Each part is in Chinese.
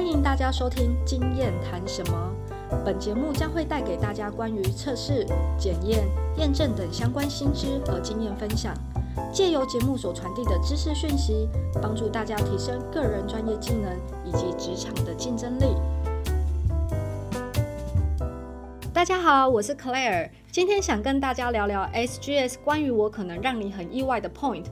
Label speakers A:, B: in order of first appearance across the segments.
A: 欢迎大家收听《经验谈什么》。本节目将会带给大家关于测试、检验、验证等相关新知和经验分享，借由节目所传递的知识讯息，帮助大家提升个人专业技能以及职场的竞争力。大家好，我是 Claire，今天想跟大家聊聊 SGS 关于我可能让你很意外的 point。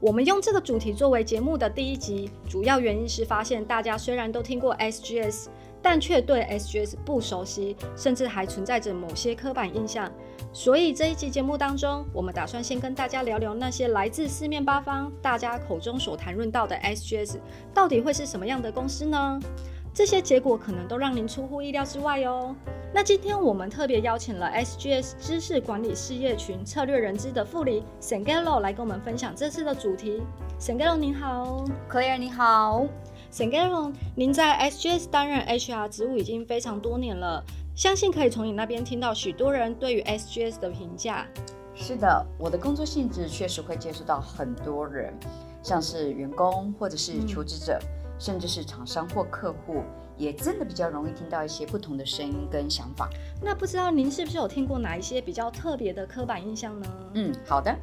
A: 我们用这个主题作为节目的第一集，主要原因是发现大家虽然都听过 SGS，但却对 SGS 不熟悉，甚至还存在着某些刻板印象。所以这一集节目当中，我们打算先跟大家聊聊那些来自四面八方、大家口中所谈论到的 SGS，到底会是什么样的公司呢？这些结果可能都让您出乎意料之外哦。那今天我们特别邀请了 SGS 知识管理事业群策略人资的副理 Sangelo 来跟我们分享这次的主题。Sangelo 您好
B: ，Claire 你好
A: ，Sangelo 您在 SGS 担任 HR 职务已经非常多年了，相信可以从你那边听到许多人对于 SGS 的评价。
B: 是的，我的工作性质确实会接触到很多人，像是员工或者是求职者。甚至是厂商或客户，也真的比较容易听到一些不同的声音跟想法。
A: 那不知道您是不是有听过哪一些比较特别的刻板印象呢？
B: 嗯，好的。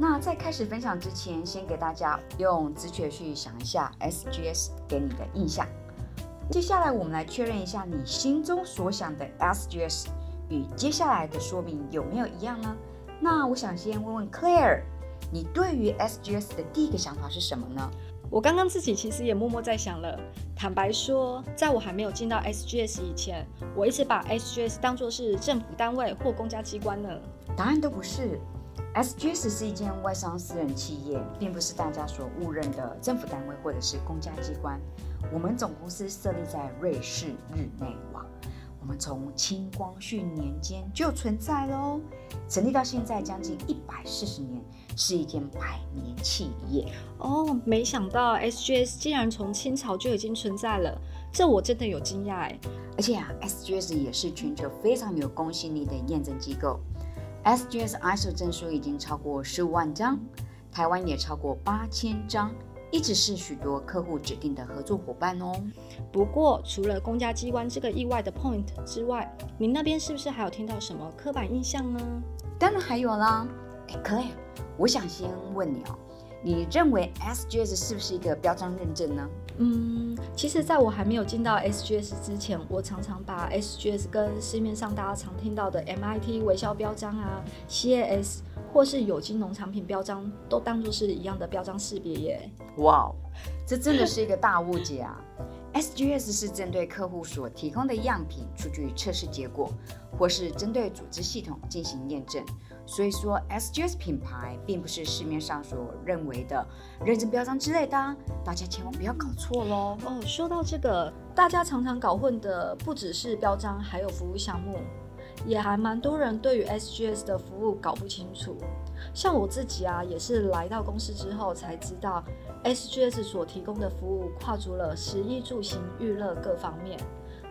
B: 那在开始分享之前，先给大家用直觉去想一下 SGS 给你的印象。接下来我们来确认一下你心中所想的 SGS 与接下来的说明有没有一样呢？那我想先问问 Claire，你对于 SGS 的第一个想法是什么呢？
A: 我刚刚自己其实也默默在想了。坦白说，在我还没有进到 SGS 以前，我一直把 SGS 当作是政府单位或公家机关呢。
B: 答案都不是。SGS 是一间外商私人企业，并不是大家所误认的政府单位或者是公家机关。我们总公司设立在瑞士日内瓦。我们从清光绪年间就存在喽，成立到现在将近一百四十年。是一间百年企业
A: 哦，没想到 SGS 竟然从清朝就已经存在了，这我真的有惊讶哎！
B: 而且啊，SGS 也是全球非常有公信力的验证机构，SGS ISO 证书已经超过十五万张，台湾也超过八千张，一直是许多客户指定的合作伙伴哦。
A: 不过，除了公家机关这个意外的 point 之外，您那边是不是还有听到什么刻板印象呢？
B: 当然还有啦，哎，Claire。我想先问你哦，你认为 SGS 是不是一个标章认证呢？
A: 嗯，其实在我还没有进到 SGS 之前，我常常把 SGS 跟市面上大家常听到的 MIT 微笑标章啊、CAS 或是有机农产品标章都当作是一样的标章识别耶。
B: 哇，这真的是一个大误解啊！SGS 是针对客户所提供的样品出具测试结果，或是针对组织系统进行验证。所以说，SGS 品牌并不是市面上所认为的认证标章之类的，大家千万不要搞错喽。
A: 哦，说到这个，大家常常搞混的不只是标章，还有服务项目，也还蛮多人对于 SGS 的服务搞不清楚。像我自己啊，也是来到公司之后才知道，SGS 所提供的服务跨足了食衣住行娱乐各方面，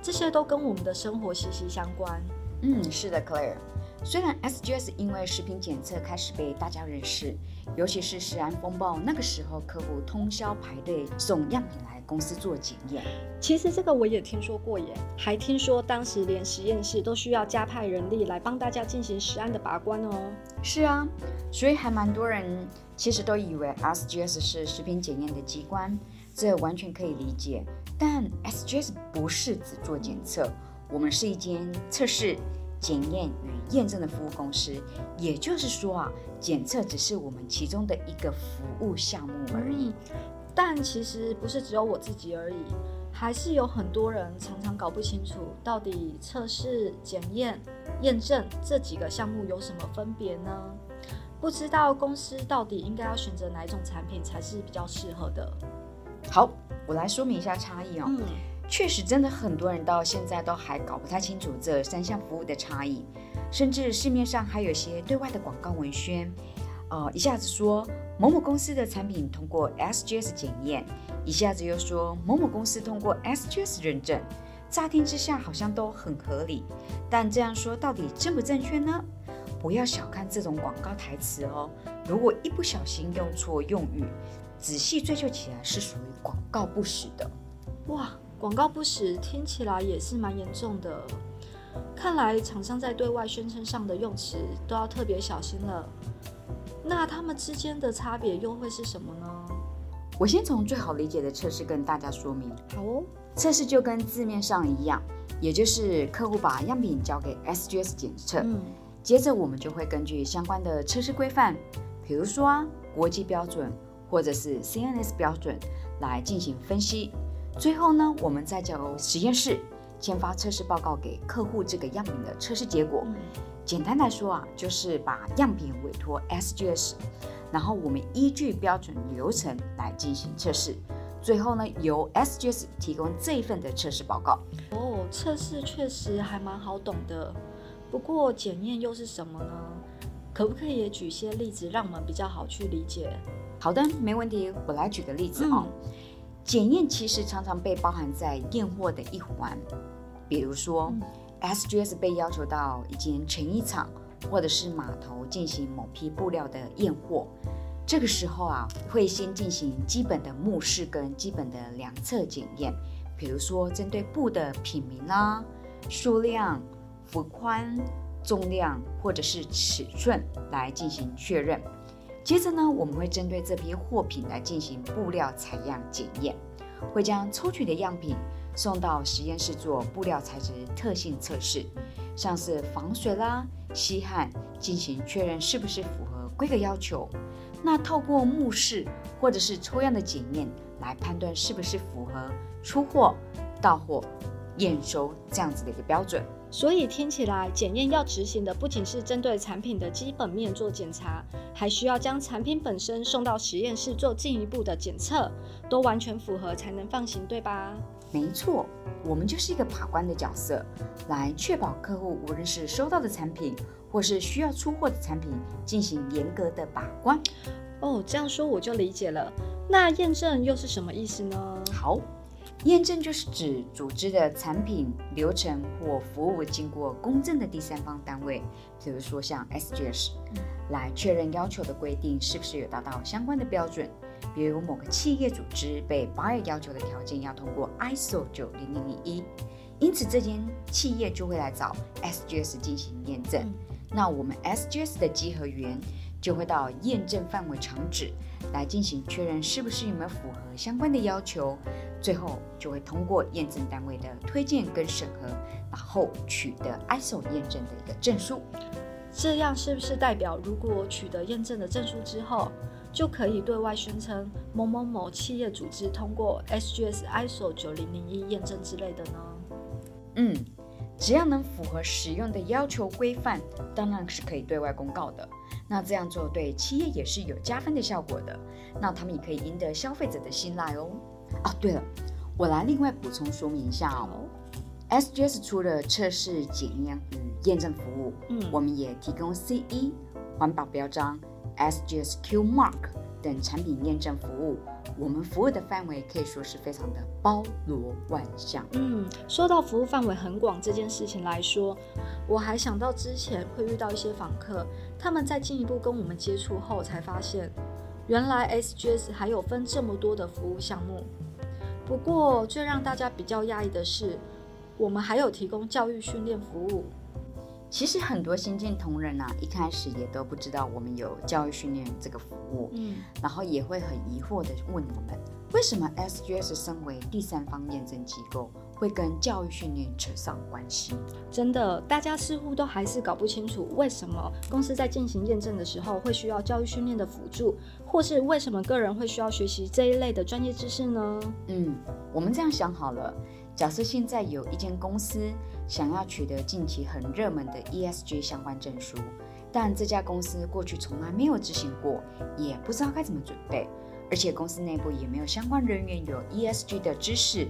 A: 这些都跟我们的生活息息相关。
B: 嗯，是的，Claire。虽然 SGS 因为食品检测开始被大家认识，尤其是食安风暴那个时候，客户通宵排队送样品来公司做检验。
A: 其实这个我也听说过耶，还听说当时连实验室都需要加派人力来帮大家进行食安的把关哦。
B: 是啊，所以还蛮多人其实都以为 SGS 是食品检验的机关，这完全可以理解。但 SGS 不是只做检测，我们是一间测试。检验与验证的服务公司，也就是说啊，检测只是我们其中的一个服务项目而已。
A: 但其实不是只有我自己而已，还是有很多人常常搞不清楚到底测试、检验、验证这几个项目有什么分别呢？不知道公司到底应该要选择哪一种产品才是比较适合的。
B: 好，我来说明一下差异哦。确实，真的很多人到现在都还搞不太清楚这三项服务的差异，甚至市面上还有些对外的广告文宣，呃，一下子说某某公司的产品通过 SGS 检验，一下子又说某某公司通过 SGS 认证，乍听之下好像都很合理，但这样说到底正不正确呢？不要小看这种广告台词哦，如果一不小心用错用语，仔细追究起来是属于广告不实的。
A: 哇！广告不实听起来也是蛮严重的。看来厂商在对外宣称上的用词都要特别小心了。那他们之间的差别又会是什么呢？
B: 我先从最好理解的测试跟大家说明。
A: 好哦，
B: 测试就跟字面上一样，也就是客户把样品交给 SGS 检测，接着我们就会根据相关的测试规范，比如说啊国际标准或者是 CNS 标准来进行分析。最后呢，我们再交由实验室签发测试报告给客户这个样品的测试结果。简单来说啊，就是把样品委托 SGS。然后我们依据标准流程来进行测试，最后呢由 SGS 提供这一份的测试报告。
A: 哦，测试确实还蛮好懂的，不过检验又是什么呢？可不可以也举些例子，让我们比较好去理解？
B: 好的，没问题，我来举个例子啊。检验其实常常被包含在验货的一环，比如说 SGS 被要求到一间成衣厂。或者是码头进行某批布料的验货，这个时候啊，会先进行基本的目视跟基本的量测检验，比如说针对布的品名啦、数量、幅宽、重量或者是尺寸来进行确认。接着呢，我们会针对这批货品来进行布料采样检验，会将抽取的样品送到实验室做布料材质特性测试，像是防水啦。吸汗进行确认是不是符合规格要求，那透过目视或者是抽样的检验来判断是不是符合出货、到货、验收这样子的一个标准。
A: 所以听起来检验要执行的不仅是针对产品的基本面做检查，还需要将产品本身送到实验室做进一步的检测，都完全符合才能放行，对吧？
B: 没错，我们就是一个把关的角色，来确保客户无论是收到的产品，或是需要出货的产品，进行严格的把关。
A: 哦，这样说我就理解了。那验证又是什么意思呢？
B: 好，验证就是指组织的产品流程或服务经过公正的第三方单位，比如说像 SGS，来确认要求的规定是不是有达到相关的标准。比如某个企业组织被 buyer 要求的条件要通过 ISO 九零零零一，因此这间企业就会来找 SGS 进行验证。那我们 SGS 的稽核员就会到验证范围场址来进行确认，是不是有没有符合相关的要求，最后就会通过验证单位的推荐跟审核，然后取得 ISO 验证的一个证书。
A: 这样是不是代表，如果取得验证的证书之后？就可以对外宣称某某某企业组织通过 SGS ISO 九零零一验证之类的呢？
B: 嗯，只要能符合使用的要求规范，当然是可以对外公告的。那这样做对企业也是有加分的效果的。那他们也可以赢得消费者的信赖哦。哦，对了，我来另外补充说明一下哦。SGS 除了测试、检验与验证服务，嗯，我们也提供 CE 环保标章。SGS Q Mark 等产品验证服务，我们服务的范围可以说是非常的包罗万象。
A: 嗯，说到服务范围很广这件事情来说，我还想到之前会遇到一些访客，他们在进一步跟我们接触后，才发现原来 SGS 还有分这么多的服务项目。不过最让大家比较讶异的是，我们还有提供教育训练服务。
B: 其实很多新进同仁啊，一开始也都不知道我们有教育训练这个服务，嗯，然后也会很疑惑的问我们，为什么 SGS 身为第三方验证机构，会跟教育训练扯上关系？
A: 真的，大家似乎都还是搞不清楚，为什么公司在进行验证的时候会需要教育训练的辅助，或是为什么个人会需要学习这一类的专业知识呢？
B: 嗯，我们这样想好了。假设现在有一间公司想要取得近期很热门的 ESG 相关证书，但这家公司过去从来没有执行过，也不知道该怎么准备，而且公司内部也没有相关人员有 ESG 的知识。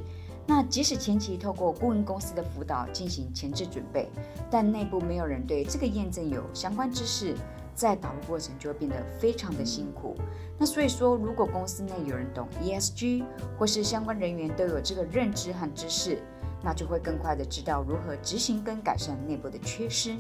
B: 那即使前期透过顾问公司的辅导进行前置准备，但内部没有人对这个验证有相关知识。在导入过程就会变得非常的辛苦。那所以说，如果公司内有人懂 ESG，或是相关人员都有这个认知和知识，那就会更快的知道如何执行跟改善内部的缺失。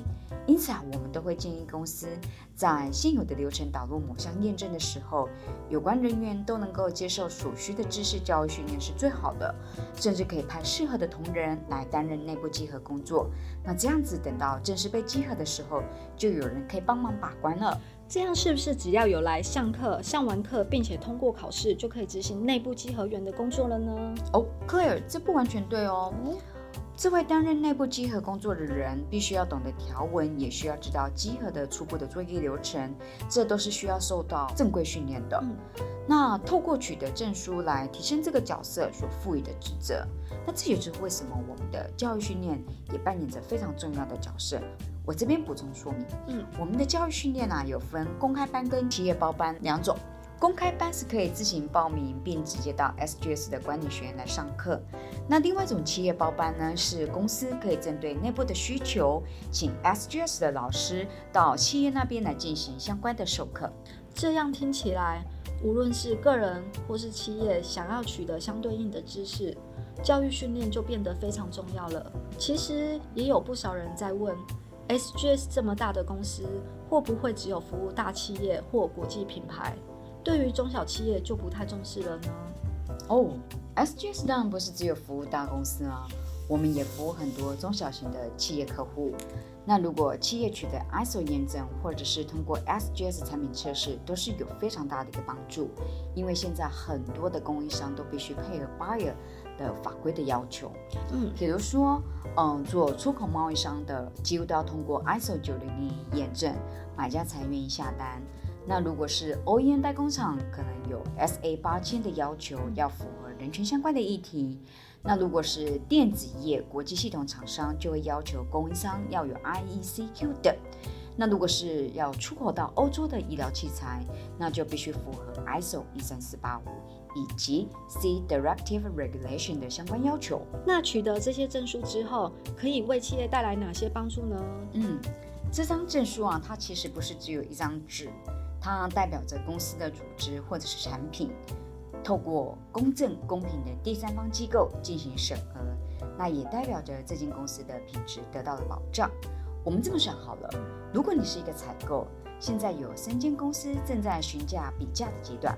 B: 因此啊，我们都会建议公司在现有的流程导入某项验证的时候，有关人员都能够接受所需的知识教育训练是最好的，甚至可以派适合的同仁来担任内部稽核工作。那这样子，等到正式被稽核的时候，就有人可以帮忙把关了。
A: 这样是不是只要有来上课、上完课，并且通过考试，就可以执行内部稽核员的工作了呢？
B: 哦，Claire，这不完全对哦。这位担任内部稽核工作的人，必须要懂得条文，也需要知道稽核的初步的作业流程，这都是需要受到正规训练的。嗯那透过取得证书来提升这个角色所赋予的职责，那这也是为什么我们的教育训练也扮演着非常重要的角色。我这边补充说明，嗯，我们的教育训练呢有分公开班跟企业包班两种。公开班是可以自行报名，并直接到 SGS 的管理学院来上课。那另外一种企业包班呢，是公司可以针对内部的需求，请 SGS 的老师到企业那边来进行相关的授课。
A: 这样听起来，无论是个人或是企业，想要取得相对应的知识，教育训练就变得非常重要了。其实也有不少人在问，SGS 这么大的公司，会不会只有服务大企业或国际品牌？对于中小企业就不太重视了呢。
B: 哦，SGS 当然不是只有服务大公司啊，我们也服务很多中小型的企业客户。那如果企业取得 ISO 验证，或者是通过 SGS 产品测试，都是有非常大的一个帮助。因为现在很多的供应商都必须配合 Buyer 的法规的要求。嗯，比如说，嗯，做出口贸易商的几乎都要通过 ISO 九零零验证，买家才愿意下单。那如果是 OEM 代工厂，可能有 SA 八千的要求，要符合人权相关的议题。那如果是电子业国际系统厂商，就会要求供应商要有 IECQ 的。那如果是要出口到欧洲的医疗器材，那就必须符合 ISO 一三四八五以及 C Directive Regulation 的相关要求。
A: 那取得这些证书之后，可以为企业带来哪些帮助呢？
B: 嗯，这张证书啊，它其实不是只有一张纸。它代表着公司的组织或者是产品，透过公正公平的第三方机构进行审核，那也代表着这间公司的品质得到了保障。我们这么想好了，如果你是一个采购，现在有三间公司正在询价比价的阶段，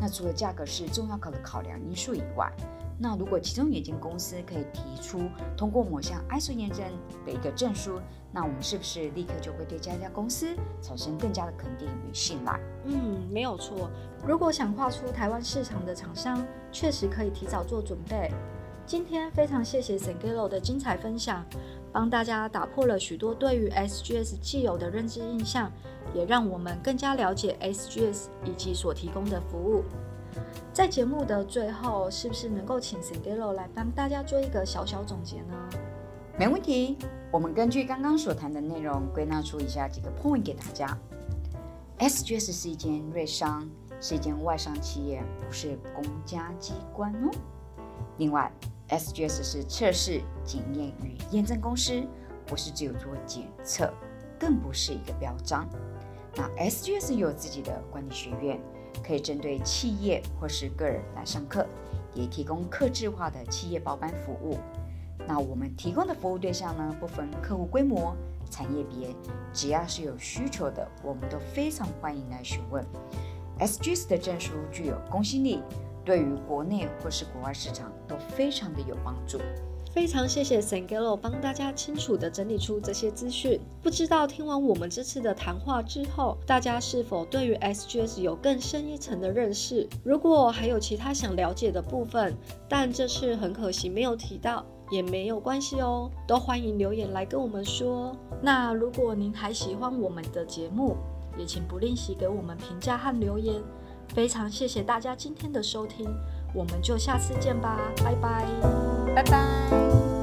B: 那除了价格是重要考的考量因素以外，那如果其中有一间公司可以提出通过某项 ISO 验证的一个证书，那我们是不是立刻就会对这家公司产生更加的肯定与信赖？
A: 嗯，没有错。如果想跨出台湾市场的厂商，确实可以提早做准备。今天非常谢谢 Sangelo 的精彩分享，帮大家打破了许多对于 SGS 既有的认知印象，也让我们更加了解 SGS 以及所提供的服务。在节目的最后，是不是能够请 Sangelo 来帮大家做一个小小总结呢？
B: 没问题，我们根据刚刚所谈的内容，归纳出以下几个 point 给大家。SGS 是一间瑞商，是一间外商企业，不是公家机关哦。另外，SGS 是测试、检验与验证公司，不是只有做检测，更不是一个标章。那 SGS 有自己的管理学院。可以针对企业或是个人来上课，也提供客制化的企业包班服务。那我们提供的服务对象呢，不分客户规模、产业别，只要是有需求的，我们都非常欢迎来询问。SGS 的证书具有公信力，对于国内或是国外市场都非常的有帮助。
A: 非常谢谢 Sangelo 帮大家清楚的整理出这些资讯。不知道听完我们这次的谈话之后，大家是否对于 SGS 有更深一层的认识？如果还有其他想了解的部分，但这次很可惜没有提到，也没有关系哦，都欢迎留言来跟我们说。那如果您还喜欢我们的节目，也请不吝惜给我们评价和留言。非常谢谢大家今天的收听。我们就下次见吧，拜拜，
B: 拜拜。